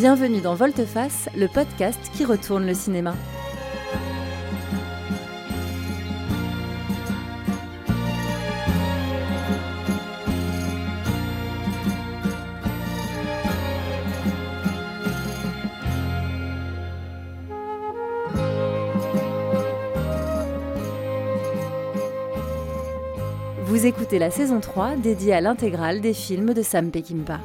Bienvenue dans Volteface, le podcast qui retourne le cinéma. Vous écoutez la saison 3 dédiée à l'intégrale des films de Sam Peckinpah.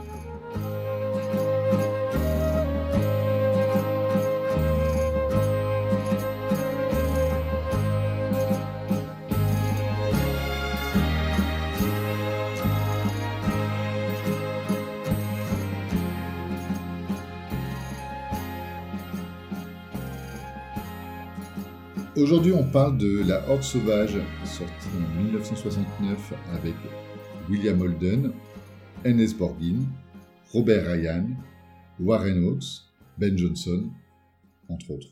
Aujourd'hui, on parle de La Horde Sauvage, sortie en 1969 avec William Holden, N.S. Borgin, Robert Ryan, Warren Hawks, Ben Johnson, entre autres.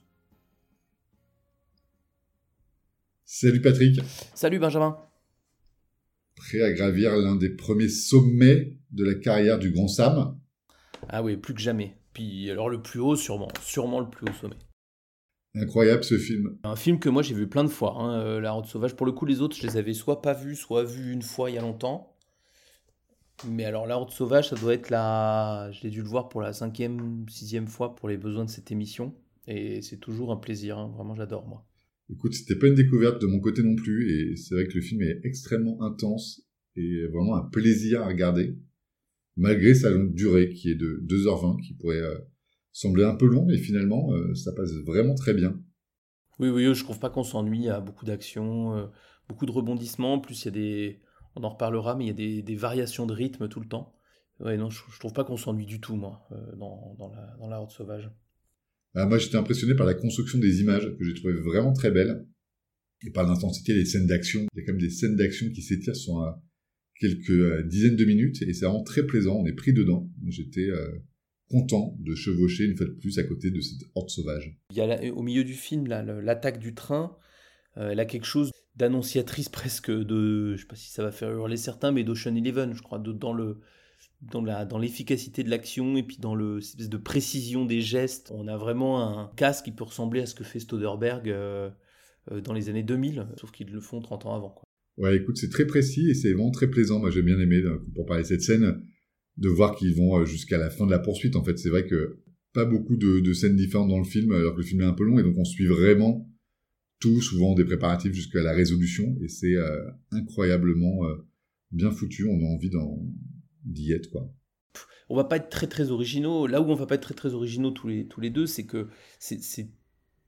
Salut Patrick. Salut Benjamin. Prêt à gravir l'un des premiers sommets de la carrière du grand Sam? Ah oui, plus que jamais. Puis alors le plus haut, sûrement, sûrement le plus haut sommet. Incroyable ce film. Un film que moi j'ai vu plein de fois, hein, euh, La Route Sauvage. Pour le coup, les autres, je les avais soit pas vus, soit vus une fois il y a longtemps. Mais alors, La Route Sauvage, ça doit être la. Je l'ai dû le voir pour la cinquième, sixième fois pour les besoins de cette émission. Et c'est toujours un plaisir, hein. vraiment j'adore moi. Écoute, c'était pas une découverte de mon côté non plus, et c'est vrai que le film est extrêmement intense et vraiment un plaisir à regarder, malgré sa longue durée qui est de 2h20, qui pourrait euh, semblait un peu long, mais finalement, euh, ça passe vraiment très bien. Oui, oui, je trouve pas qu'on s'ennuie. Il y a beaucoup d'actions, euh, beaucoup de rebondissements. En plus, il y a des. On en reparlera, mais il y a des, variations de rythme tout le temps. Ouais, non, je, trouve pas qu'on s'ennuie du tout, moi, euh, dans, la, dans la Horde Sauvage. Ah, moi, j'étais impressionné par la construction des images, que j'ai trouvé vraiment très belle, et par l'intensité des scènes d'action. Il y a quand même des scènes d'action qui s'étirent sur quelques dizaines de minutes, et c'est vraiment très plaisant. On est pris dedans. J'étais content de chevaucher une fois de plus à côté de cette horde sauvage. Il y a au milieu du film l'attaque du train. Euh, elle a quelque chose d'annonciatrice presque de, je sais pas si ça va faire hurler certains, mais d'Ocean Eleven, je crois, dans le dans la dans l'efficacité de l'action et puis dans le espèce de précision des gestes. On a vraiment un casque qui peut ressembler à ce que fait Stoderberg euh, euh, dans les années 2000, sauf qu'ils le font 30 ans avant. Quoi. Ouais, écoute, c'est très précis et c'est vraiment très plaisant. Moi, j'ai bien aimé pour parler de cette scène de voir qu'ils vont euh, jusqu'à la fin de la poursuite. En fait, c'est vrai que pas beaucoup de, scènes différentes dans le film, alors que le film est un peu long, et donc on suit vraiment tout, souvent des préparatifs jusqu'à la résolution, et c'est euh, incroyablement euh, bien foutu. On a envie d'y être, quoi. On va pas être très très originaux. Là où on va pas être très très originaux tous les, tous les deux, c'est que c'est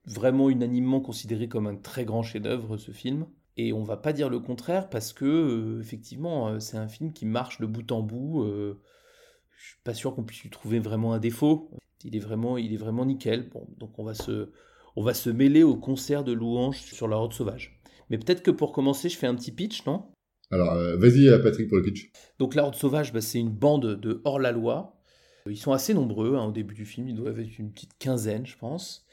vraiment unanimement considéré comme un très grand chef-d'œuvre ce film. Et on va pas dire le contraire parce que effectivement c'est un film qui marche de bout en bout je suis pas sûr qu'on puisse lui trouver vraiment un défaut. Il est vraiment, il est vraiment nickel. Bon, donc on va se, on va se mêler au concert de louanges sur la route sauvage. Mais peut-être que pour commencer, je fais un petit pitch, non? Alors, euh, vas-y, euh, Patrick, pour le pitch. Donc, la route sauvage, bah, c'est une bande de hors-la-loi. Ils sont assez nombreux hein, au début du film, ils doivent être une petite quinzaine, je pense.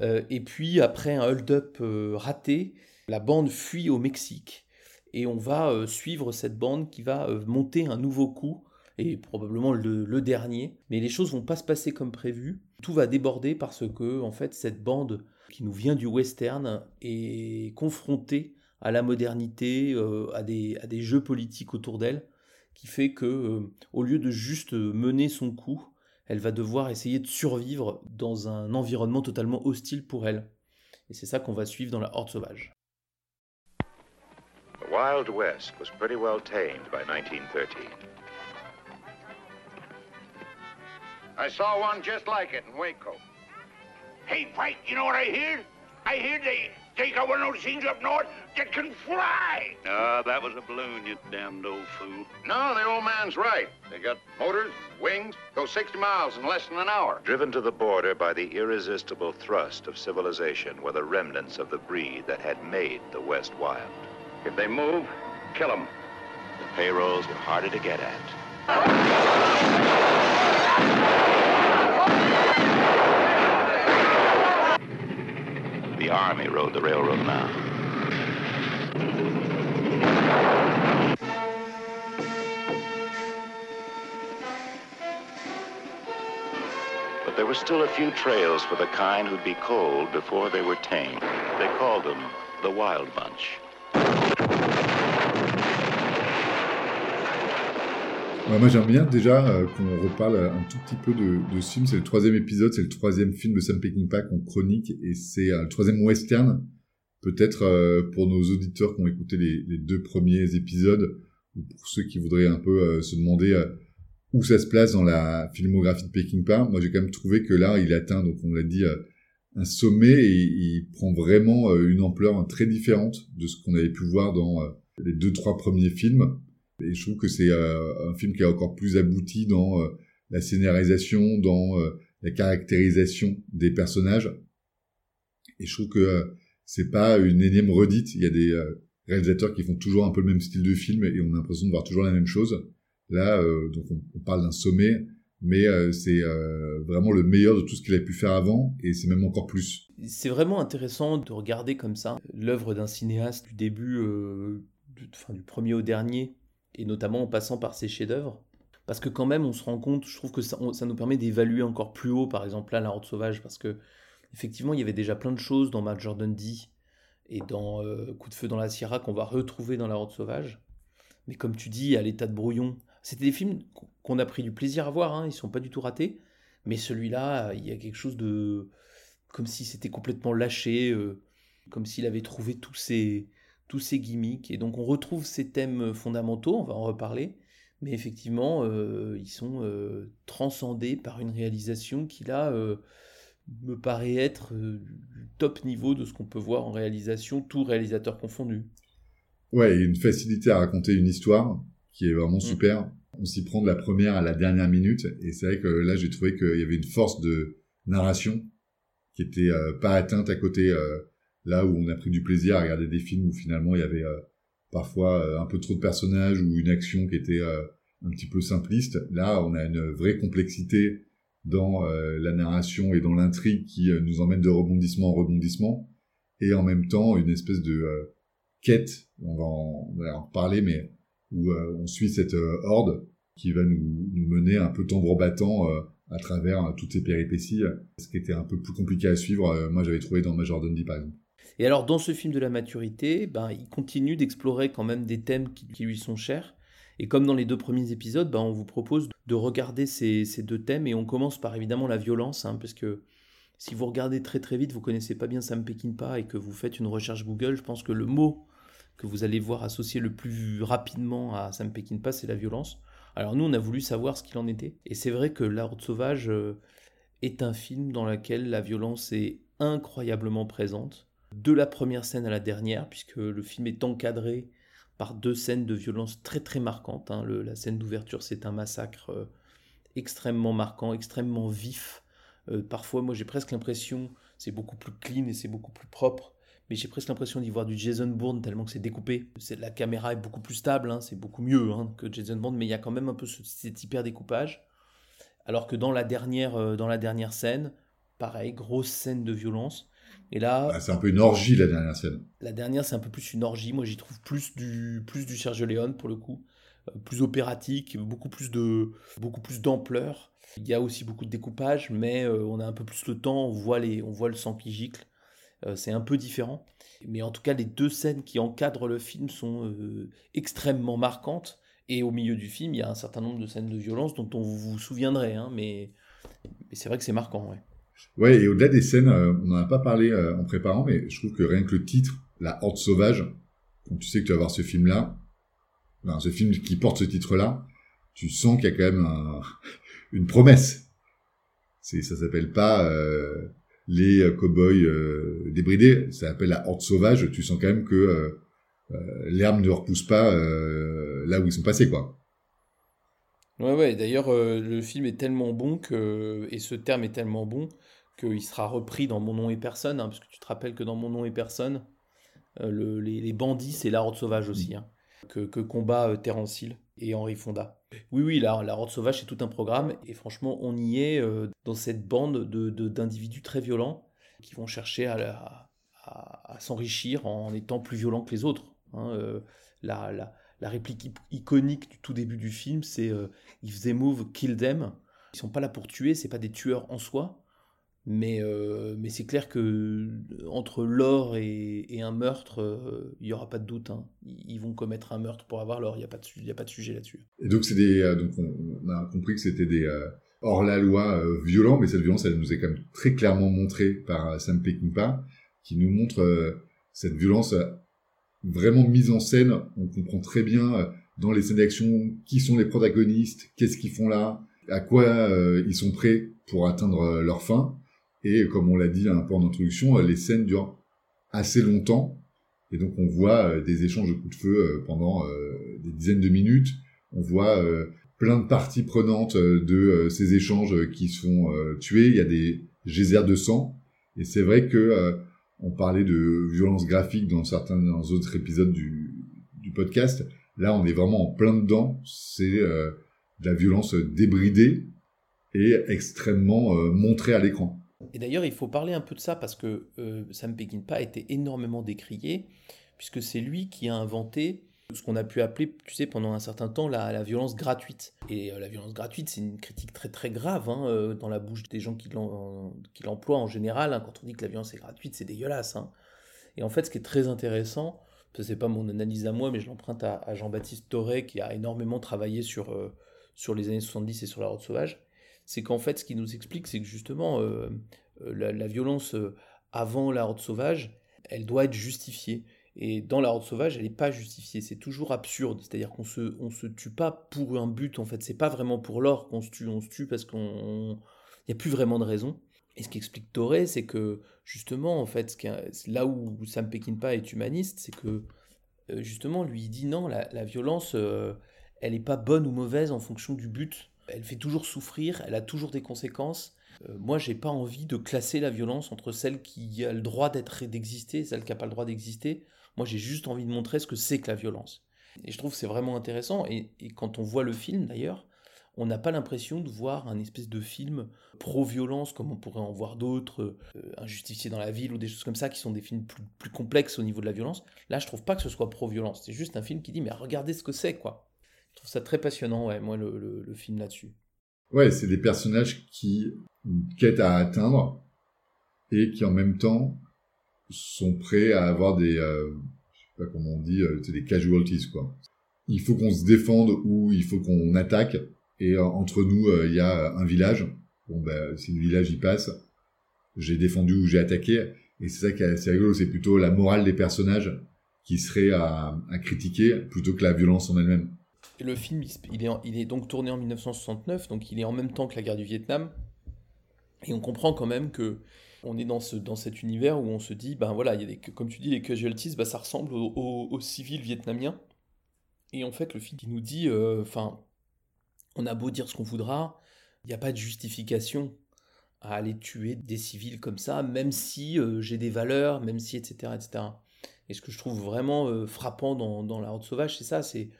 Euh, et puis, après un hold-up raté, la bande fuit au Mexique. Et on va suivre cette bande qui va monter un nouveau coup et probablement le, dernier. Mais les choses vont pas se passer comme prévu. Tout va déborder parce que en fait cette bande qui nous vient du western est confrontée à la modernité, euh, à, des, jeux politiques autour d'elle, qui fait que euh, au lieu de juste mener son coup, elle va devoir essayer de survivre dans un environnement totalement hostile pour elle. Et c'est ça qu'on va suivre dans la Horde sauvage. The Wild West was pretty well tamed by 1913. I saw one just like it in Waco. Hey, Frank, you know what I hear? I hear they, they got one of those things up north that can fly. Ah, uh, that was a balloon, you damned old fool. No, the old man's right. They got motors, wings, go 60 miles in less than an hour. Driven to the border by the irresistible thrust of civilization were the remnants of the breed that had made the West wild. If they move, kill them. The payrolls were harder to get at. The Army rode the railroad now. But there were still a few trails for the kind who'd be cold before they were tame. They called them the Wild Bunch. Ouais, moi j'aime bien déjà euh, qu'on reparle un tout petit peu de, de ce film. C'est le troisième épisode, c'est le troisième film de Sam Peckinpah qu'on chronique et c'est le troisième western. Peut-être euh, pour nos auditeurs qui ont écouté les, deux premiers épisodes ou pour ceux qui voudraient un peu euh, se demander où ça se place dans la filmographie de Peckinpah. Moi j'ai quand même trouvé que là il atteint, donc on l'a dit, un sommet et il prend vraiment une ampleur très différente de ce qu'on avait pu voir dans les deux trois premiers films. Et je trouve que c'est euh, un film qui est encore plus abouti dans euh, la scénarisation, dans euh, la caractérisation des personnages. Et je trouve que c'est pas une énième redite. Il y a des réalisateurs qui font toujours un peu le même style de film et on a l'impression de voir toujours la même chose. Là, donc on, parle d'un sommet, mais c'est vraiment le meilleur de tout ce qu'il a pu faire avant et c'est même encore plus. C'est vraiment intéressant de regarder comme ça l'œuvre d'un cinéaste du début, enfin, du premier au dernier, et notamment en passant par ses chefs-d'œuvre. Parce que quand même, on se rend compte, je trouve que ça, ça nous permet d'évaluer encore plus haut, par exemple là, La Horde Sauvage, parce que effectivement, il y avait déjà plein de choses dans Matt Jordan D et dans euh, Coup de feu dans la Sierra qu'on va retrouver dans La Horde Sauvage. Mais comme tu dis, à l'état de brouillon, c'était des films qu'on a pris du plaisir à voir, hein, ils sont pas du tout ratés. Mais celui-là, il y a quelque chose de... comme si c'était complètement lâché, euh, comme s'il avait trouvé tous ses tous ces gimmicks. Et donc on retrouve ces thèmes fondamentaux, on va en reparler, mais effectivement, euh, ils sont euh, transcendés par une réalisation qui là euh, me paraît être du top niveau de ce qu'on peut voir en réalisation, tout réalisateur confondu. Ouais, une facilité à raconter une histoire qui est vraiment mmh. super. On s'y prend de la première à la dernière minute, et c'est vrai que là j'ai trouvé qu'il y avait une force de narration qui était pas atteinte à côté là où on a pris du plaisir à regarder des films où finalement il y avait euh, parfois euh, un peu trop de personnages ou une action qui était euh, un petit peu simpliste. Là, on a une vraie complexité dans la narration et dans l'intrigue qui nous emmène de rebondissement en rebondissement, et en même temps une espèce de quête, on va, en, on va en reparler, mais où on suit cette horde qui va nous, nous, mener un peu tambour battant à travers toutes ces péripéties, ce qui était un peu plus compliqué à suivre, moi j'avais trouvé dans Major Dundee par exemple. Et alors, dans ce film de la maturité, ben, il continue d'explorer quand même des thèmes qui, lui sont chers. Et comme dans les deux premiers épisodes, ben, on vous propose de regarder ces, ces, deux thèmes. Et on commence par évidemment la violence, hein, parce que si vous regardez très très vite, vous connaissez pas bien Sam Peckinpah et que vous faites une recherche Google, je pense que le mot que vous allez voir associé le plus rapidement à Sam Peckinpah, c'est la violence. Alors nous, on a voulu savoir ce qu'il en était. Et c'est vrai que La Horde Sauvage euh, est un film dans lequel la violence est incroyablement présente de la première scène à la dernière, puisque le film est encadré par deux scènes de violence très très marquantes. Hein. la scène d'ouverture, c'est un massacre euh, extrêmement marquant, extrêmement vif. Euh, parfois, moi j'ai presque l'impression, c'est beaucoup plus clean et c'est beaucoup plus propre, mais j'ai presque l'impression d'y voir du Jason Bourne tellement que c'est découpé. la caméra est beaucoup plus stable, hein, c'est beaucoup mieux hein, que Jason Bourne, mais il y a quand même un peu cet hyper découpage. Alors que dans la dernière, euh, dans la dernière scène, pareil, grosse scène de violence. Et là, ah, c'est un peu une orgie la dernière scène. La dernière, c'est un peu plus une orgie. Moi, j'y trouve plus du plus du Sergio Leone pour le coup, euh, plus opératique, beaucoup plus de beaucoup plus d'ampleur. Il y a aussi beaucoup de découpage, mais euh, on a un peu plus le temps. On voit les, on voit le sang qui gicle. Euh, c'est un peu différent. Mais en tout cas, les deux scènes qui encadrent le film sont extrêmement marquantes. Et au milieu du film, il y a un certain nombre de scènes de violence dont on vous, vous souviendrez, hein, mais, mais c'est vrai que c'est marquant. Ouais. Ouais, et au-delà des scènes, euh, on n'en a pas parlé euh, en préparant, mais je trouve que rien que le titre, La Horde Sauvage, quand tu sais que tu vas voir ce film-là, ben, ce film qui porte ce titre-là, tu sens qu'il y a quand même un, une promesse. C'est, ça s'appelle pas euh, les cowboys débridés, ça s'appelle La Horde Sauvage. Tu sens quand même que l'herbe ne repousse pas là où ils sont passés, quoi. Ouais, ouais, d'ailleurs, le film est tellement bon que, et ce terme est tellement bon qu'il sera repris dans Mon nom et personne, hein, parce que tu te rappelles que dans Mon nom et personne, euh, le, les, bandits, c'est la horde sauvage aussi, hein, que, que, combat euh, Terence Hill et Henri Fonda. Oui, oui, la, la horde sauvage, c'est tout un programme, et franchement, on y est euh, dans cette bande de, d'individus très violents qui vont chercher à, à, s'enrichir en étant plus violents que les autres. Hein, la, la, la, réplique iconique du tout début du film, c'est If they move, kill them. Ils sont pas là pour tuer, c'est pas des tueurs en soi, mais, euh, mais c'est clair que entre l'or et, un meurtre, euh, il y aura pas de doute. hein. Ils vont commettre un meurtre pour avoir l'or, il n'y a, pas de a pas de sujet là-dessus. Et donc, des, euh, donc on, on a compris que c'était des euh, hors-la-loi euh, violents, mais cette violence, elle nous est quand même très clairement montrée par euh, Sam Peckinpah, qui nous montre euh, cette violence euh, vraiment mise en scène. On comprend très bien euh, dans les scènes d'action qui sont les protagonistes, qu'est-ce qu'ils font là, à quoi euh, ils sont prêts pour atteindre euh, leur fin. Et comme on l'a dit un peu en introduction, euh, les scènes durent assez longtemps. Et donc on voit euh, des échanges de coups de feu euh, pendant euh, des dizaines de minutes. On voit euh, plein de parties prenantes euh, de euh, ces échanges euh, qui euh, tuer. Il y a des geysers de sang. Et c'est vrai que euh, on parlait de violence graphique dans certains dans autres épisodes du, podcast. Là, on est vraiment en plein dedans. C'est euh, de la violence débridée et extrêmement euh, montrée à l'écran. Et d'ailleurs, il faut parler un peu de ça parce que euh, Sam Peckinpah a été énormément décrié, puisque c'est lui qui a inventé ce qu'on a pu appeler, tu sais, pendant un certain temps, la, la violence gratuite. Et euh, la violence gratuite, c'est une critique très très grave hein, euh, dans la bouche des gens qui l'emploient en général. hein. Quand on dit que la violence est gratuite, c'est dégueulasse. hein. Et en fait, ce qui est très intéressant, ce c'est pas mon analyse à moi, mais je l'emprunte à, Jean-Baptiste Toré, qui a énormément travaillé sur, euh, sur les années 70 et sur la route sauvage, c'est qu'en fait, ce qui nous explique, c'est que justement, la, la violence avant la horde sauvage, elle doit être justifiée. Et dans la horde sauvage, elle n'est pas justifiée. C'est toujours absurde. C'est-à-dire qu'on se, on se tue pas pour un but. En fait, c'est pas vraiment pour l'or qu'on se tue. On se tue parce qu'on, n'y a plus vraiment de raison. Et ce qu'explique Toré, c'est que justement, en fait, là où Sam Peckinpah est humaniste, c'est que euh, justement, lui, il dit non, la, la violence, euh, elle n'est pas bonne ou mauvaise en fonction du but. Elle fait toujours souffrir, elle a toujours des conséquences. Euh, moi, j'ai pas envie de classer la violence entre celle qui a le droit d'être d'exister et celle qui n'a pas le droit d'exister. Moi, j'ai juste envie de montrer ce que c'est que la violence. Et je trouve que c'est vraiment intéressant. Et, quand on voit le film, d'ailleurs, on n'a pas l'impression de voir un espèce de film pro-violence comme on pourrait en voir d'autres, euh, dans la ville ou des choses comme ça, qui sont des films plus, complexes au niveau de la violence. Là, je trouve pas que ce soit pro-violence. C'est juste un film qui dit, mais regardez ce que c'est, quoi. Je trouve ça très passionnant, ouais, moi, le, le- film là-dessus. Ouais, c'est des personnages qui ont à atteindre et qui en même temps sont prêts à avoir des, euh, je sais pas comment on dit, euh, des casualties quoi. Il faut qu'on se défende ou il faut qu'on attaque et euh, entre nous il y a un village. Bon ben si le village y passe, j'ai défendu ou j'ai attaqué et c'est ça qui est assez rigolo, c'est plutôt la morale des personnages qui serait à, à critiquer plutôt que la violence en elle-même. Le film, il est, il est donc tourné en 1969, donc il est en même temps que la guerre du Vietnam. Et on comprend quand même que on est dans, ce, dans cet univers où on se dit, ben voilà, il y a comme tu dis, les casualties, ben ça ressemble aux, civils vietnamiens. Et en fait, le film, il nous dit, euh, enfin, on a beau dire ce qu'on voudra, il n'y a pas de justification à aller tuer des civils comme ça, même si euh, j'ai des valeurs, même si, etc., etc. Et ce que je trouve vraiment euh, frappant dans, dans La Horde Sauvage, c'est ça, c'est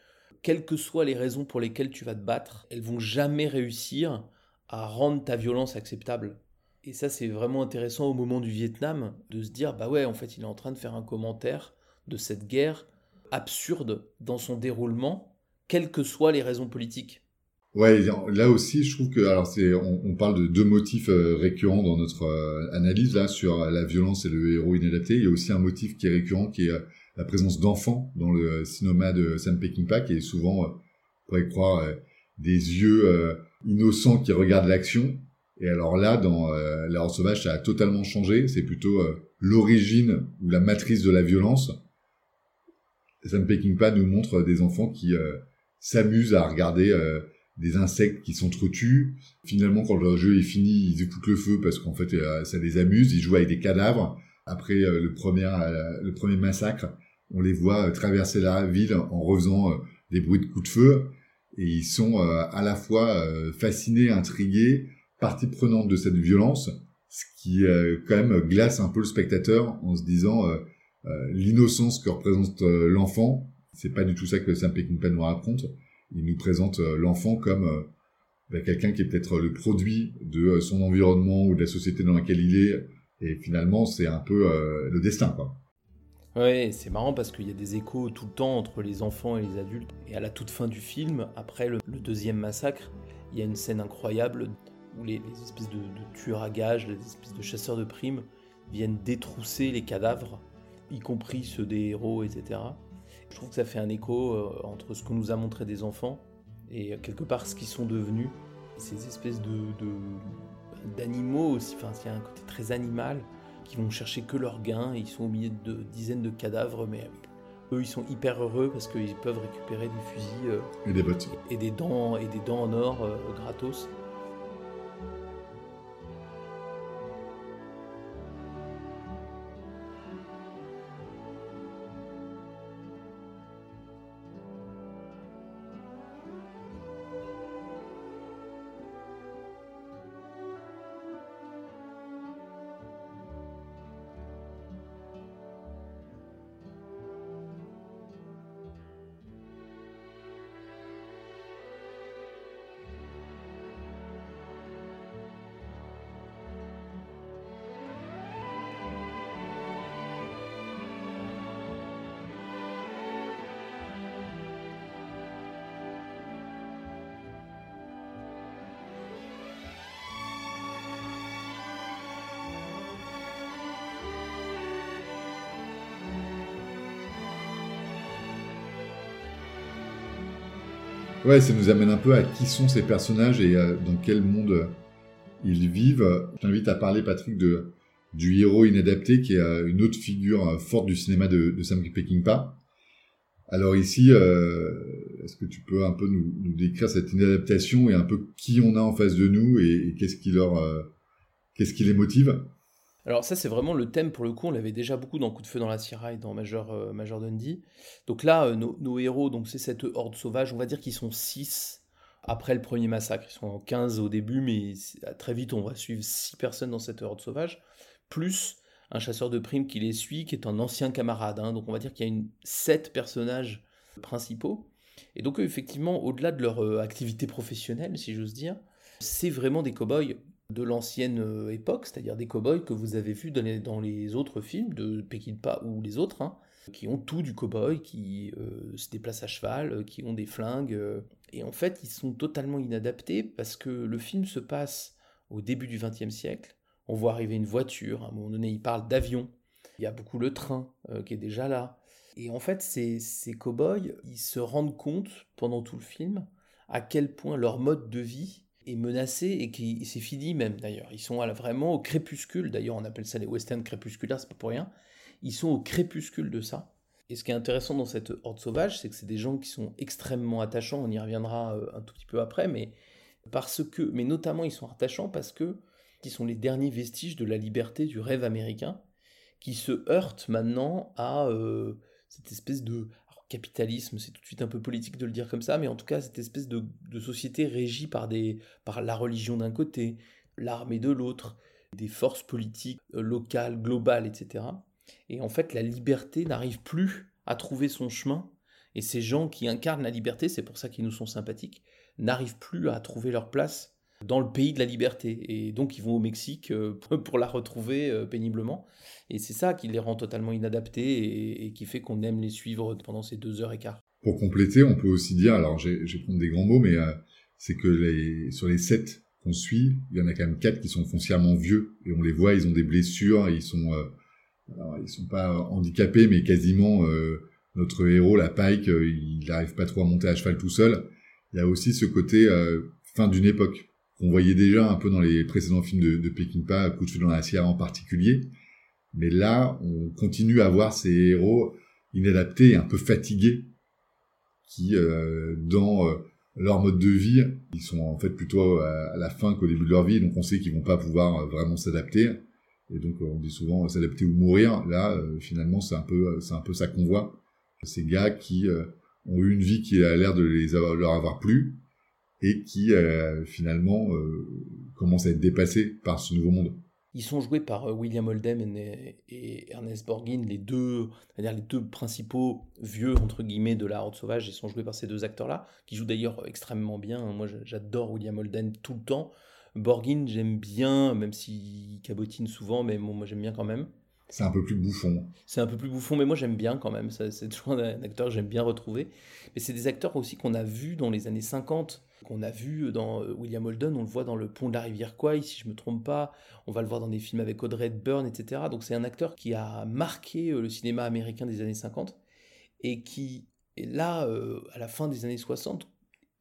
quelles que soient les raisons pour lesquelles tu vas te battre, elles vont jamais réussir à rendre ta violence acceptable. Et ça, c'est vraiment intéressant au moment du Vietnam, de se dire, bah ouais, en fait, il est en train de faire un commentaire de cette guerre absurde dans son déroulement, quelles que soient les raisons politiques. Ouais, là aussi, je trouve que alors c'est on, parle de deux motifs euh, récurrents dans notre euh, analyse là sur euh, la violence et le héros inadapté. Il y a aussi un motif qui est récurrent, qui est la présence d'enfants dans le cinéma de Sam Peckinpah, qui est souvent, on pourrait croire, des yeux innocents qui regardent l'action. Et alors là, dans euh, La Horde Sauvage, ça a totalement changé. C'est plutôt euh, l'origine ou la matrice de la violence. Sam Peckinpah nous montre des enfants qui euh, s'amusent à regarder euh, des insectes qui s'entretuent. Finalement, quand le jeu est fini, ils écoutent le feu parce qu'en fait, euh, ça les amuse. Ils jouent avec des cadavres. Après euh, le premier, le premier massacre, on les voit traverser la ville en refaisant des bruits de coups de feu. Et ils sont à la fois fascinés, intrigués, partie prenante de cette violence, ce qui euh, quand même glace un peu le spectateur en se disant euh, euh, l'innocence que représente l'enfant. C'est pas du tout ça que Sam Peckinpah nous raconte il nous présente l'enfant comme bah, quelqu'un qui est peut-être le produit de son environnement ou de la société dans laquelle il est. Et finalement, c'est un peu le destin, quoi. Ouais, c'est marrant parce qu'il y a des échos tout le temps entre les enfants et les adultes. Et à la toute fin du film, après le deuxième massacre, Il y a une scène incroyable où les, les espèces de, de tueurs à gages, les espèces de chasseurs de primes viennent détrousser les cadavres, y compris ceux des héros, etc. Je trouve que ça fait un écho euh, entre ce que nous a montré des enfants et euh, quelque part ce qu'ils sont devenus. Ces espèces de d'animaux aussi, enfin il y a un côté très animal, qui vont chercher que leur gain, et ils sont au milieu de dizaines de cadavres, mais eux ils sont hyper heureux parce qu'ils peuvent récupérer des fusils euh, Et des bottes. et des dents et des dents en or euh, gratos. Ouais, ça nous amène un peu à qui sont ces personnages et euh, dans quel monde euh, ils vivent. Je t'invite à parler, Patrick, de, du héros inadapté, qui est euh, une autre figure forte du cinéma de, de Sam Peckinpah. Alors ici, est-ce que tu peux un peu nous, décrire cette inadaptation et un peu qui on a en face de nous et, qu'est-ce qui leur, qu'est-ce qui les motive? Alors ça c'est vraiment le thème pour le coup, on l'avait déjà beaucoup dans Coup de feu dans la Sierra et dans Major, euh, Major Dundee. Donc là, euh, nos, héros, donc c'est cette horde sauvage, on va dire qu'ils sont 6 après le premier massacre. Ils sont en 15 au début, mais c'est- très vite on va suivre 6 personnes dans cette horde sauvage, plus un chasseur de primes qui les suit, qui est un ancien camarade. hein. Donc on va dire qu'il y a une, 7 personnages principaux. Et donc effectivement, au-delà de leur euh, activité professionnelle, si j'ose dire, c'est vraiment des cow-boys de l'ancienne euh, époque, c'est-à-dire des cow-boys que vous avez vus dans les, autres films de Peckinpah ou les autres, hein, qui ont tout du cow-boy, qui euh, se déplacent à cheval, euh, qui ont des flingues. et en fait, ils sont totalement inadaptés parce que le film se passe au début du XXe siècle. On voit arriver une voiture, à un moment donné, il parle d'avion. Il y a beaucoup le train qui est déjà là. Et en fait, ces, ces cow-boys, ils se rendent compte pendant tout le film à quel point leur mode de vie est menacé et qui c'est fini même d'ailleurs. Ils sont vraiment au crépuscule. D'ailleurs, on appelle ça les westerns crépusculaires, c'est pas pour rien. Ils sont au crépuscule de ça. Et ce qui est intéressant dans cette horde sauvage, c'est que c'est des gens qui sont extrêmement attachants. On y reviendra euh, un tout petit peu après, mais parce que, mais notamment ils sont attachants parce que ils sont les derniers vestiges de la liberté du rêve américain qui se heurtent maintenant à euh, cette espèce de capitalisme, c'est tout de suite un peu politique de le dire comme ça, mais en tout cas cette espèce de, société régie par, des, par la religion d'un côté, l'armée de l'autre, des forces politiques euh, locales, globales, etc. Et en fait, la liberté n'arrive plus à trouver son chemin, et ces gens qui incarnent la liberté, c'est pour ça qu'ils nous sont sympathiques, n'arrivent plus à trouver leur place dans le pays de la liberté. Et donc ils vont au Mexique euh, pour la retrouver euh, péniblement. Et c'est ça qui les rend totalement inadaptés et, qui fait qu'on aime les suivre pendant ces deux heures et quart. Pour compléter, on peut aussi dire, alors j'ai- prendre des grands mots, mais euh, c'est que sur les sept qu'on suit, il y en a quand même quatre qui sont foncièrement vieux et on les voit, ils ont des blessures, ils sont, ils sont pas handicapés, mais quasiment notre héros, la Pike, il n'arrive pas trop à monter à cheval tout seul. Il y a aussi ce côté fin d'une époque qu'on voyait déjà un peu dans les précédents films de, de Peckinpah, Coup de feu dans la Sierra en particulier. Mais là, on continue à voir ces héros inadaptés un peu fatigués qui, euh, dans euh, leur mode de vie, ils sont en fait plutôt à, la fin qu'au début de leur vie, donc on sait qu'ils vont pas pouvoir euh, vraiment s'adapter. Et donc on dit souvent euh, s'adapter ou mourir. Là, euh, finalement, c'est un peu, c'est un peu ça qu'on voit. Ces gars qui ont eu une vie qui a l'air de les avoir, leur avoir plu et qui euh, finalement euh, commencent à être dépassés par ce nouveau monde. Ils sont joués par euh, William Oldham et, Ernest Borgnine, les deux, c'est-à-dire les deux principaux vieux entre guillemets de la Horde sauvage. Ils sont joués par ces deux acteurs-là, qui jouent d'ailleurs extrêmement bien. Moi, je- j'adore William Oldham tout le temps. Borgnine, j'aime bien, même s'il cabotine souvent, mais bon, moi j'aime bien quand même. C'est un peu plus bouffon. C'est un peu plus bouffon, mais moi j'aime bien quand même. C'est toujours un acteur que j'aime bien retrouver. Mais c'est des acteurs aussi qu'on a vus dans les années 50 qu'on a vu dans euh, William Holden, on le voit dans Le Pont de la Rivière Kwai, si je me trompe pas, on va le voir dans des films avec Audrey Hepburn, etc. Donc c'est un acteur qui a marqué euh, le cinéma américain des années 50 et qui, là, euh, à la fin des années 60,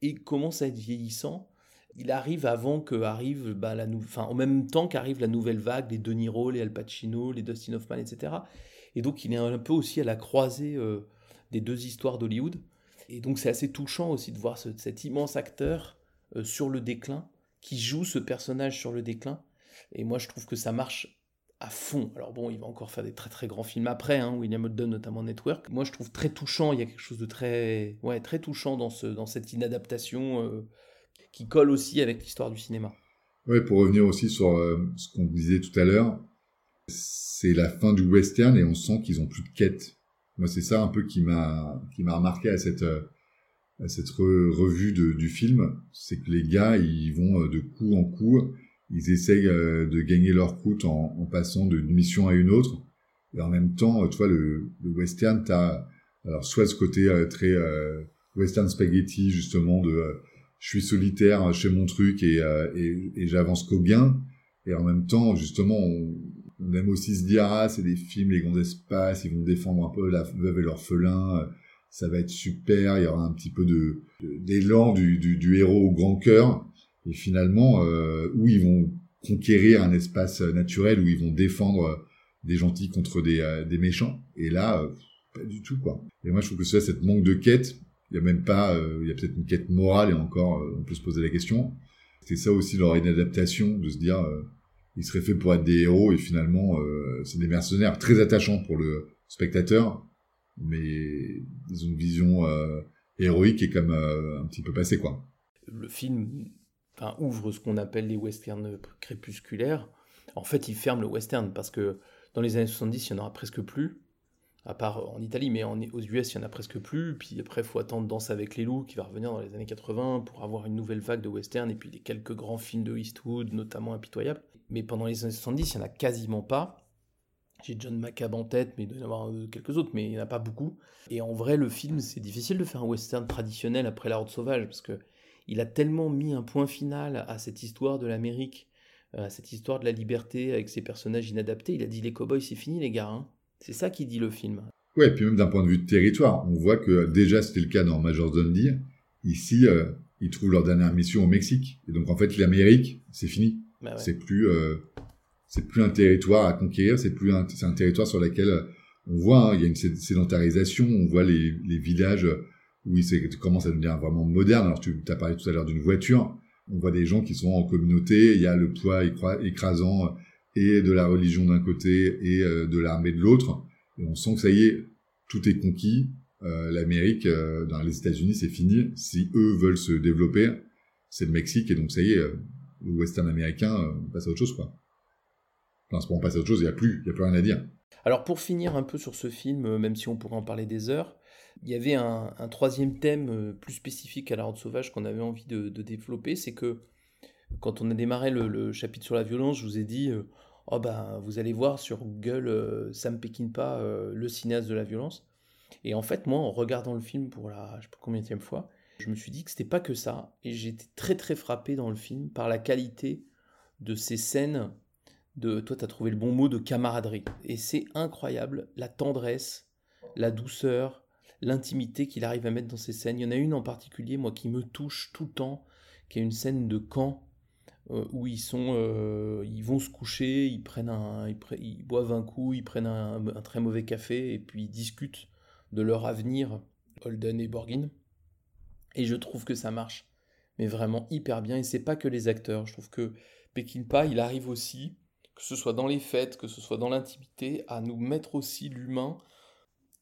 et commence à être vieillissant. Il arrive avant que arrive bah, enfin, en même temps qu'arrive la nouvelle vague, les De Niro, les Al Pacino, les Dustin Hoffman, etc. Et donc il est un peu aussi à la croisée des deux histoires d'Hollywood. Et donc c'est assez touchant aussi de voir cet immense acteur euh, sur le déclin, qui joue ce personnage sur le déclin. Et moi je trouve que ça marche à fond. Alors bon, il va encore faire des très très grands films après, hein, William Holden notamment Network. Moi je trouve très touchant, il y a quelque chose de très, ouais, très touchant dans, ce, dans cette inadaptation euh, qui colle aussi avec l'histoire du cinéma. Ouais, pour revenir aussi sur euh, ce qu'on disait tout à l'heure, c'est la fin du western et on sent qu'ils ont plus de quête. Moi, c'est ça un peu qui m'a qui m'a remarqué à cette à cette revue de, du film, c'est que les gars, ils vont euh, de coup en coup, ils essayent euh, de gagner leur croûte en, en passant d'une mission à une autre. Et en même temps, tu vois, le, le western, t'as alors soit ce côté euh, très western spaghetti justement de je suis solitaire chez mon truc et, et, et j'avance qu'au gain. Et en même temps, justement, on, on aime aussi se dire, ah, c'est des films, les grands espaces, ils vont défendre un peu la veuve et l'orphelin, ça va être super, il y aura un petit peu de d'élan du, héros au grand cœur, et finalement, euh, où ils vont conquérir un espace naturel, où ils vont défendre des gentils contre des, euh, méchants, et là, euh, pas du tout, quoi. Et moi, je trouve que c'est cette manque de quête, il y a même pas, euh, il y a peut-être une quête morale, et encore, on peut se poser la question. C'est ça aussi leur inadaptation, de se dire ils seraient faits pour être des héros et finalement euh, c'est des mercenaires très attachants pour le spectateur mais ils ont une vision euh, héroïque et comme euh, un petit peu passée quoi. Le film ouvre ce qu'on appelle les westerns crépusculaires. En fait, il ferme le western parce que dans les années 70, il n'y en aura presque plus à part en Italie, mais en, aux US, il n'y en a presque plus. Puis après, il faut attendre Danse avec les loups, qui va revenir dans les années 80, pour avoir une nouvelle vague de western, et puis les quelques grands films de Eastwood, notamment Impitoyable. Mais pendant les années 70, il n'y en a quasiment pas. J'ai John McCabe en tête, mais il doit y en avoir euh, quelques autres, mais il n'y en a pas beaucoup. Et en vrai, le film, c'est difficile de faire un western traditionnel après La Horde Sauvage, parce que il a tellement mis un point final à cette histoire de l'Amérique, à cette histoire de la liberté avec ses personnages inadaptés. Il a dit les cowboys, c'est fini, les gars. Hein. C'est ça qui dit le film. Ouais, et puis même d'un point de vue de territoire, on voit que déjà c'était le cas dans Major Dundee. Ici, euh, ils trouvent leur dernière mission au Mexique. Et donc en fait, l'Amérique, c'est fini. Bah c'est plus, euh, c'est plus un territoire à conquérir. C'est plus un, un territoire sur lequel euh, on voit, hein, il y a une sédentarisation. On voit les, les villages où ils commencent à devenir vraiment moderne. Alors tu as parlé tout à l'heure d'une voiture. On voit des gens qui sont en communauté. Il y a le poids écrasant et de la religion d'un côté et euh, de l'armée de l'autre. Et on sent que ça y est, tout est conquis. Euh, L'Amérique, euh, les États-Unis, c'est fini. Si eux veulent se développer, c'est le Mexique et donc ça y est, le western américain, on passe à autre chose quoi. Enfin, on passe à autre chose, il n'y a plus, a plus rien à dire. Alors pour finir un peu sur ce film, même si on pourrait en parler des heures, il y avait un, troisième thème plus spécifique à la Horde Sauvage qu'on avait envie de, de développer, c'est que quand on a démarré le, chapitre sur la violence, je vous ai dit, euh, oh ben, vous allez voir sur Google euh, Sam Peckinpah, euh, le cinéaste de la violence. Et en fait, moi, en regardant le film pour la, je sais pas combien fois, je me suis dit que c'était pas que ça. Et j'étais très très frappé dans le film par la qualité de ces scènes de, toi, tu as trouvé le bon mot, de camaraderie. Et c'est incroyable, la tendresse, la douceur, l'intimité qu'il arrive à mettre dans ces scènes. Il y en a une en particulier, moi, qui me touche tout le temps, qui est une scène de camp euh, où ils sont, euh, vont se coucher, ils prennent un, ils, boivent un coup, ils prennent un, très mauvais café et puis ils discutent de leur avenir, Holden et Borgin. Et je trouve que ça marche, mais vraiment hyper bien. Et c'est pas que les acteurs. Je trouve que Peckinpah, il arrive aussi, que ce soit dans les fêtes, que ce soit dans l'intimité, à nous mettre aussi l'humain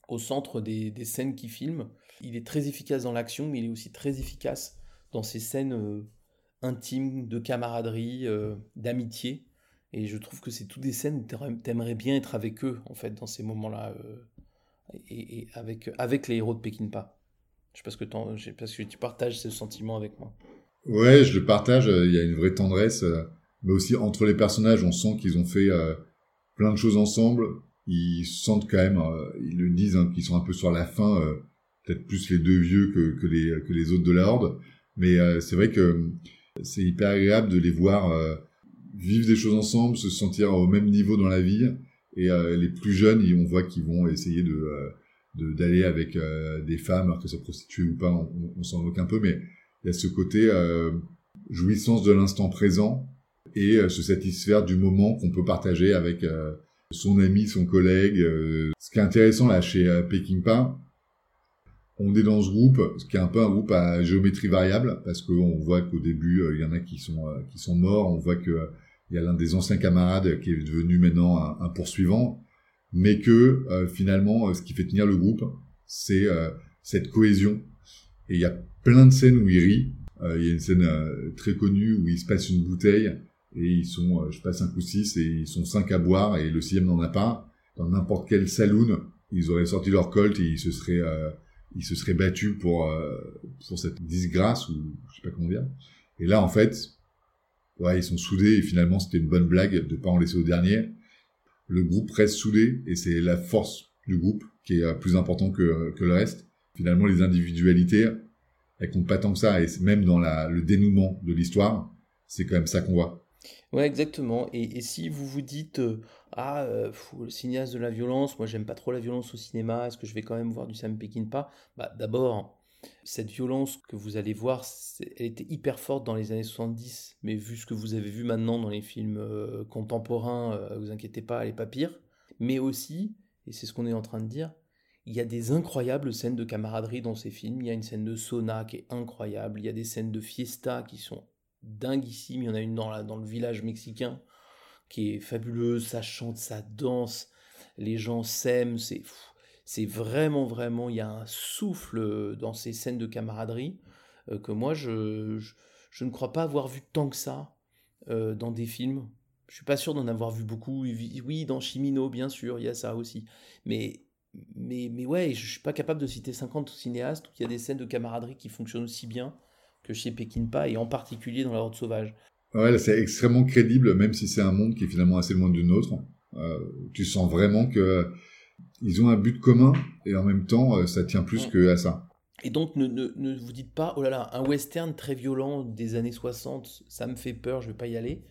au centre des, scènes qu'il filme. Il est très efficace dans l'action, mais il est aussi très efficace dans ces scènes euh, intime, de camaraderie, euh, d'amitié. Et je trouve que c'est toutes des scènes où t'aimerais bien être avec eux, en fait, dans ces moments-là, euh, et, avec, avec les héros de Pekinpa. Je sais pas ce que, pas que tu partages ce sentiment avec moi. Ouais, je le partage. Euh, il y a une vraie tendresse, mais aussi entre les personnages, on sent qu'ils ont fait plein de choses ensemble. Ils sentent quand même, ils le disent, hein, qu'ils sont un peu sur la fin, peut-être plus les deux vieux que, les, que les autres de la horde Mais c'est vrai que c'est hyper agréable de les voir vivre des choses ensemble, se sentir au même niveau dans la vie. Et les plus jeunes, on voit qu'ils vont essayer de d'aller avec des femmes, alors que ça prostituée ou pas, on, on s'en moque un peu, mais il y a ce côté euh, jouissance de l'instant présent et euh, se satisfaire du moment qu'on peut partager avec euh, son ami, son collègue. ce qui est intéressant là chez Peckinpah, on est dans ce groupe, ce qui est un peu un groupe à géométrie variable, parce qu'on voit qu'au début, il y en a qui sont, qui sont morts, on voit que il y a l'un des anciens camarades qui est devenu maintenant un, un poursuivant, mais que finalement, ce qui fait tenir le groupe, c'est cette cohésion. Et il y a plein de scènes où il rit. Euh, il y a une scène euh, très connue où il se passe une bouteille et ils sont, euh, je passe 5 ou 6 et ils sont 5 à boire et le sixième n'en a pas. Dans n'importe quel saloon, ils auraient sorti leur colt et ils se seraient, ils se seraient battus pour, pour cette disgrâce ou je sais pas comment dire. Et là, en fait, ouais, ils sont soudés et finalement, c'était une bonne blague de pas en laisser au dernier. Le groupe reste soudé et c'est la force du groupe qui est plus important que, que le reste. Finalement, les individualités, elles comptent pas tant que ça. Et même dans le dénouement de l'histoire, c'est quand même ça qu'on voit. Ouais, exactement. Et, si vous vous dites euh, ah euh, le cinéaste de la violence, moi j'aime pas trop la violence au cinéma, est-ce que je vais quand même voir du Sam Peckinpah? Bah d'abord, cette violence que vous allez voir, elle était hyper forte dans les années 70, mais vu ce que vous avez vu maintenant dans les films euh, contemporains, vous inquiétez pas, elle est pas pire. Mais aussi, et c'est ce qu'on est en train de dire, il y a des incroyables scènes de camaraderie dans ces films. Il y a une scène de sauna qui est incroyable. Il y a des scènes de fiesta qui sont dinguissimes. Il y en a une dans, dans le village mexicain qui est fabuleuse. Ça chante, ça danse. Les gens s'aiment. C'est, c'est vraiment, vraiment. Il y a un souffle dans ces scènes de camaraderie euh, que moi, je, je, ne crois pas avoir vu tant que ça euh, dans des films. Je suis pas sûr d'en avoir vu beaucoup. Oui, dans Chimino, bien sûr, il y a ça aussi. Mais mais, mais ouais, je suis pas capable de citer 50 cinéastes où il y a des scènes de camaraderie qui fonctionnent aussi bien que chez Pekinpa et en particulier dans La Horde Sauvage. Ouais, c'est extrêmement crédible, même si c'est un monde qui est finalement assez loin du nôtre. Euh, tu sens vraiment que ils ont un but commun et en même temps, euh, ça tient plus que à ça. Et donc, ne, ne, ne, vous dites pas, oh là là, un western très violent des années 60, ça me fait peur, je vais pas y aller.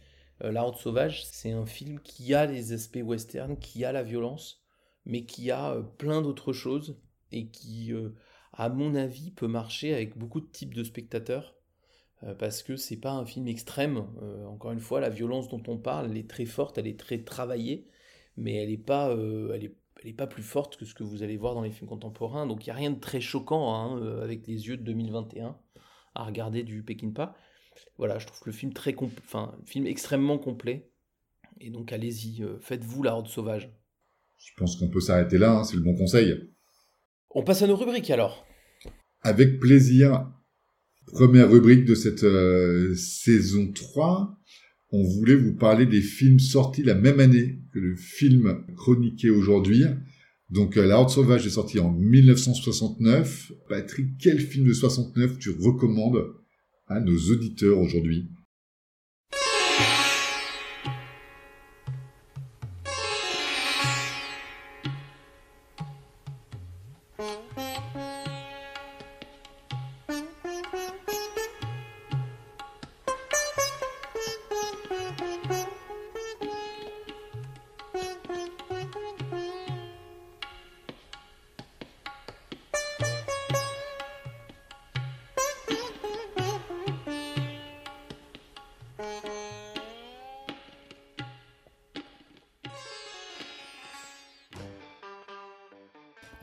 Euh, la Horde Sauvage, c'est un film qui a les aspects western, qui a la violence, mais qui a euh, plein d'autres choses et qui, euh, à mon avis, peut marcher avec beaucoup de types de spectateurs parce que c'est pas un film extrême. encore une fois, la violence dont on parle, elle est très forte, elle est très travaillée, mais elle n'est pas, elle est, elle est, pas plus forte que ce que vous allez voir dans les films contemporains. Donc il n'y a rien de très choquant hein, avec les yeux de 2021 à regarder du Pekinpa. Voilà, je trouve le film très enfin, film extrêmement complet. Et donc allez-y, faites-vous la horde sauvage. Je pense qu'on peut s'arrêter là, hein, c'est le bon conseil. On passe à nos rubriques alors. Avec plaisir. Première rubrique de cette euh, saison 3. On voulait vous parler des films sortis la même année que le film chroniqué aujourd'hui. Donc euh, La Horde Sauvage est sorti en 1969. Patrick, quel film de 69 tu recommandes à nos auditeurs aujourd'hui?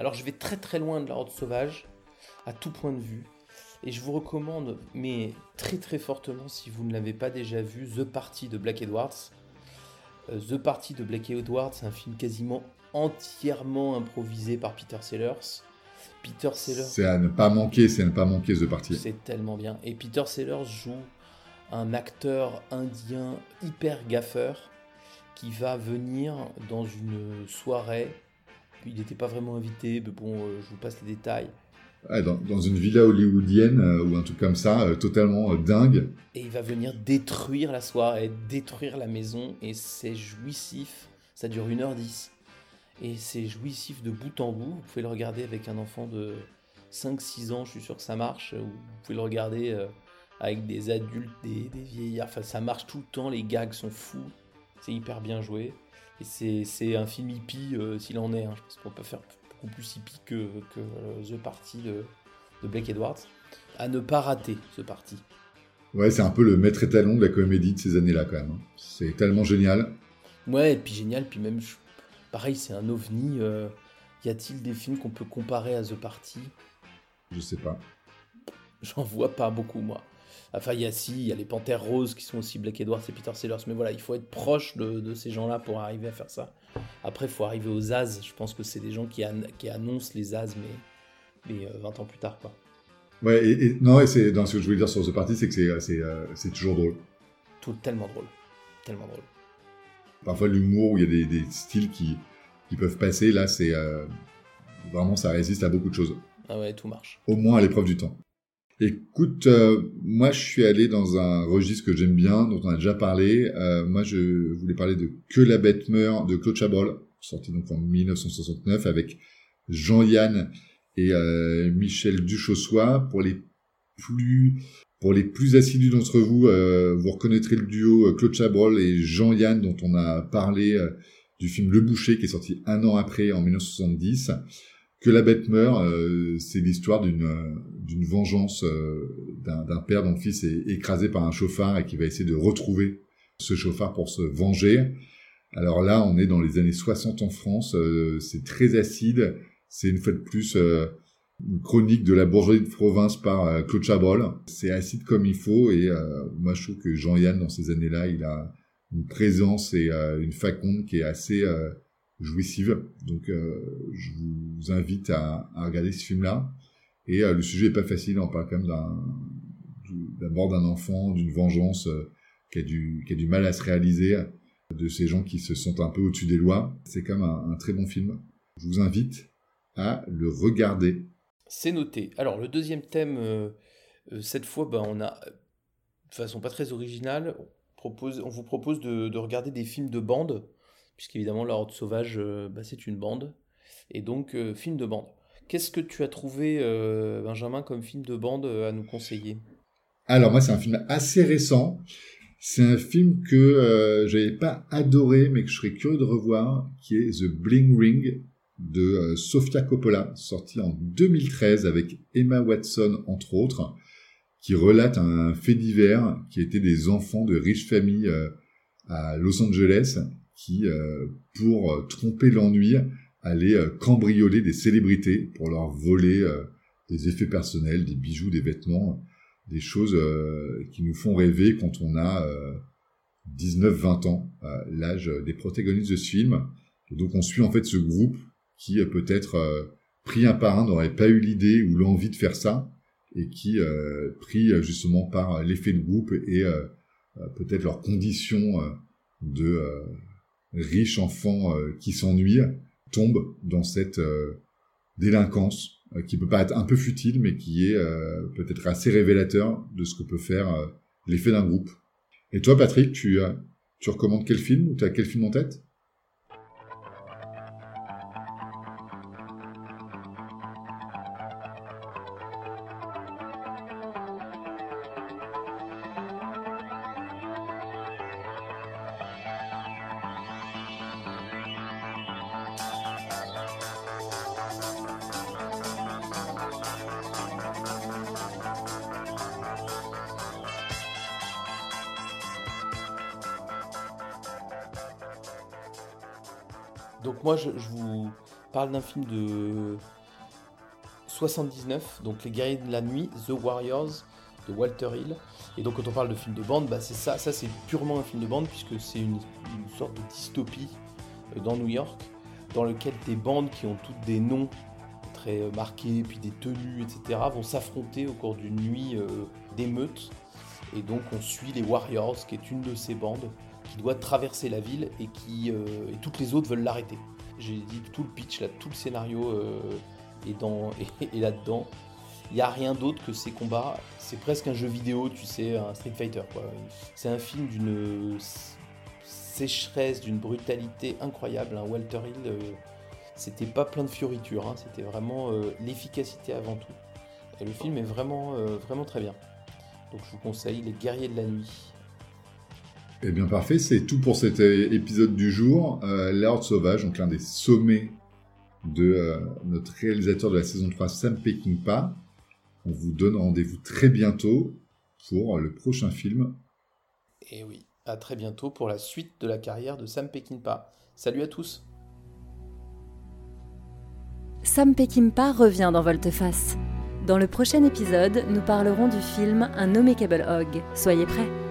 Alors je vais très très loin de la horde sauvage, à tout point de vue. Et je vous recommande, mais très très fortement, si vous ne l'avez pas déjà vu, The Party de Black Edwards. Euh, The Party de Black Edwards, c'est un film quasiment entièrement improvisé par Peter Sellers. Peter Sellers. C'est à ne pas manquer, c'est à ne pas manquer The Party. C'est tellement bien. Et Peter Sellers joue un acteur indien hyper gaffeur qui va venir dans une soirée il n'était pas vraiment invité, mais bon, euh, je vous passe les détails. dans, une villa hollywoodienne euh, ou un truc comme ça, euh, totalement dingue. Et il va venir détruire la soirée, détruire la maison, et c'est jouissif. Ça dure 1h10. Et c'est jouissif de bout en bout. Vous pouvez le regarder avec un enfant de 5-6 ans, je suis sûr que ça marche. Vous pouvez le regarder avec des adultes, des, des vieillards. Enfin, ça marche tout le temps, les gags sont fous, c'est hyper bien joué. Et c'est- un film hippie, euh, s'il en est. hein. Je pense qu'on peut faire beaucoup plus hippie que, que euh, The Party de, de Blake Edwards. À ne pas rater, ce parti. Ouais, c'est un peu le maître étalon de la comédie de ces années-là, quand même. hein. C'est tellement génial. Ouais, et puis génial, puis même, pareil, c'est un ovni. euh, y a-t-il des films qu'on peut comparer à The Party? Je sais pas. J'en vois pas beaucoup, moi. Enfin, il y a si, il y a les Panthères Roses qui sont aussi Blake Edwards et Peter Sellers, mais voilà, il faut être proche de, de ces gens-là pour arriver à faire ça. Après, il faut arriver aux As. Je pense que c'est des gens qui, an- qui annoncent les As, mais, mais euh, 20 ans plus tard, quoi. Ouais, et, et- non, et c'est, dans ce que je voulais dire sur The Party, c'est que c'est, c'est, euh, c'est toujours drôle. Tout tellement drôle. Tellement drôle. Parfois, l'humour où il y a des, des styles qui, qui peuvent passer, là, c'est euh, vraiment, ça résiste à beaucoup de choses. Ah ouais, tout marche. Au moins à l'épreuve du temps. Écoute, euh, moi, je suis allé dans un registre que j'aime bien, dont on a déjà parlé. Euh, moi, je voulais parler de Que la bête meurt de Claude Chabrol, sorti donc en 1969 avec Jean-Yann et euh, Michel Duchossois. Pour les plus pour les plus assidus d'entre vous, euh, vous reconnaîtrez le duo euh, Claude Chabrol et Jean-Yann dont on a parlé du film Le Boucher qui est sorti un an après en 1970. Que la bête meurt, euh, c'est l'histoire d'une euh, d'une vengeance euh, d'un père dont le fils est écrasé par un chauffard et qui va essayer de retrouver ce chauffard pour se venger. Alors là, on est dans les années 60 en France, euh, c'est très acide, c'est une fois de plus euh, une chronique de la bourgeoisie de province par euh, Claude Chabrol. C'est acide comme il faut et moi je trouve que Jean-Yann dans ces années-là, il a une présence et une faconde qui est assez jouissive. Donc euh, je vous invite à, regarder ce film-là. Et euh, le sujet est pas facile, on parle quand même d'un du- d'abord d'un enfant, d'une vengeance euh, qui, a du, qui a du mal à se réaliser, de ces gens qui se sentent un peu au-dessus des lois. C'est quand même un, très bon film. Je vous invite à le regarder. C'est noté. Alors, le deuxième thème, cette fois, ben, on a, de façon pas très originale, on, on vous propose de, de regarder des films de bande, puisqu'évidemment, La Horde Sauvage, euh, bah, c'est une bande. Et donc, euh, film de bande. Qu'est-ce que tu as trouvé, euh, Benjamin, comme film de bande à nous conseiller? Alors moi, c'est un film assez récent. C'est un film que euh, j'avais pas adoré, mais que je serais curieux de revoir, qui est The Bling Ring de Sofia Coppola, sorti en 2013 avec Emma Watson entre autres, qui relate un fait divers qui était des enfants de riches familles à Los Angeles qui, euh, pour euh, tromper l'ennui, allaient euh, cambrioler des célébrités pour leur voler des effets personnels, des bijoux, des vêtements des choses qui nous font rêver quand on a euh, 19-20 ans, l'âge des protagonistes de ce film. Et donc on suit en fait ce groupe qui peut-être pris un par un n'aurait pas eu l'idée ou l'envie de faire ça et qui euh, pris justement par l'effet de groupe et euh, peut-être leurs conditions de riches enfants euh, qui s'ennuient tombent dans cette euh, délinquance euh, qui peut paraître un peu futile, mais qui est peut-être assez révélateur de ce que peut faire l'effet d'un groupe. Et toi, Patrick, tu, tu recommandes quel film ou tu as quel film en tête? Donc moi, je, vous parle d'un film de 79, donc Les Guerriers de la Nuit, The Warriors, de Walter Hill. Et donc quand on parle de film de bande, bah, c'est ça, c'est purement un film de bande, puisque c'est une, sorte de dystopie euh, dans New York, dans lequel des bandes qui ont toutes des noms très euh, marqués, puis des tenues, etc., vont s'affronter au cours d'une nuit euh, d'émeutes. Et donc on suit les Warriors, qui est une de ces bandes, doit traverser la ville et qui euh, et toutes les autres veulent l'arrêter. J'ai dit tout le pitch là, tout le scénario euh, est dans est, là-dedans. Il n'y a rien d'autre que ces combats. C'est presque un jeu vidéo, tu sais, un Street Fighter. C'est un film d'une sécheresse, d'une brutalité incroyable. Un Walter Hill, euh, c'était pas plein de fioritures, hein, c'était vraiment l'efficacité avant tout. Le film est vraiment, vraiment très bien. Donc je vous conseille Les Guerriers de la Nuit. Eh bien parfait, c'est tout pour cet épisode du jour. Euh, L'Horde Sauvage, donc l'un des sommets de euh, notre réalisateur de la saison 3, Sam Peckinpah. On vous donne rendez-vous très bientôt pour le prochain film. Et oui, à très bientôt pour la suite de la carrière de Sam Peckinpah. Salut à tous Sam Peckinpah revient dans Volteface. Dans le prochain épisode, nous parlerons du film Un Cable Hog. Soyez prêts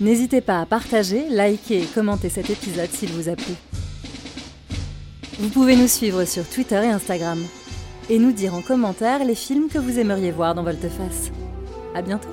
N'hésitez pas à partager, liker et commenter cet épisode s'il vous a plu. Vous pouvez nous suivre sur Twitter et Instagram. Et nous dire en commentaire les films que vous aimeriez voir dans Volteface. À bientôt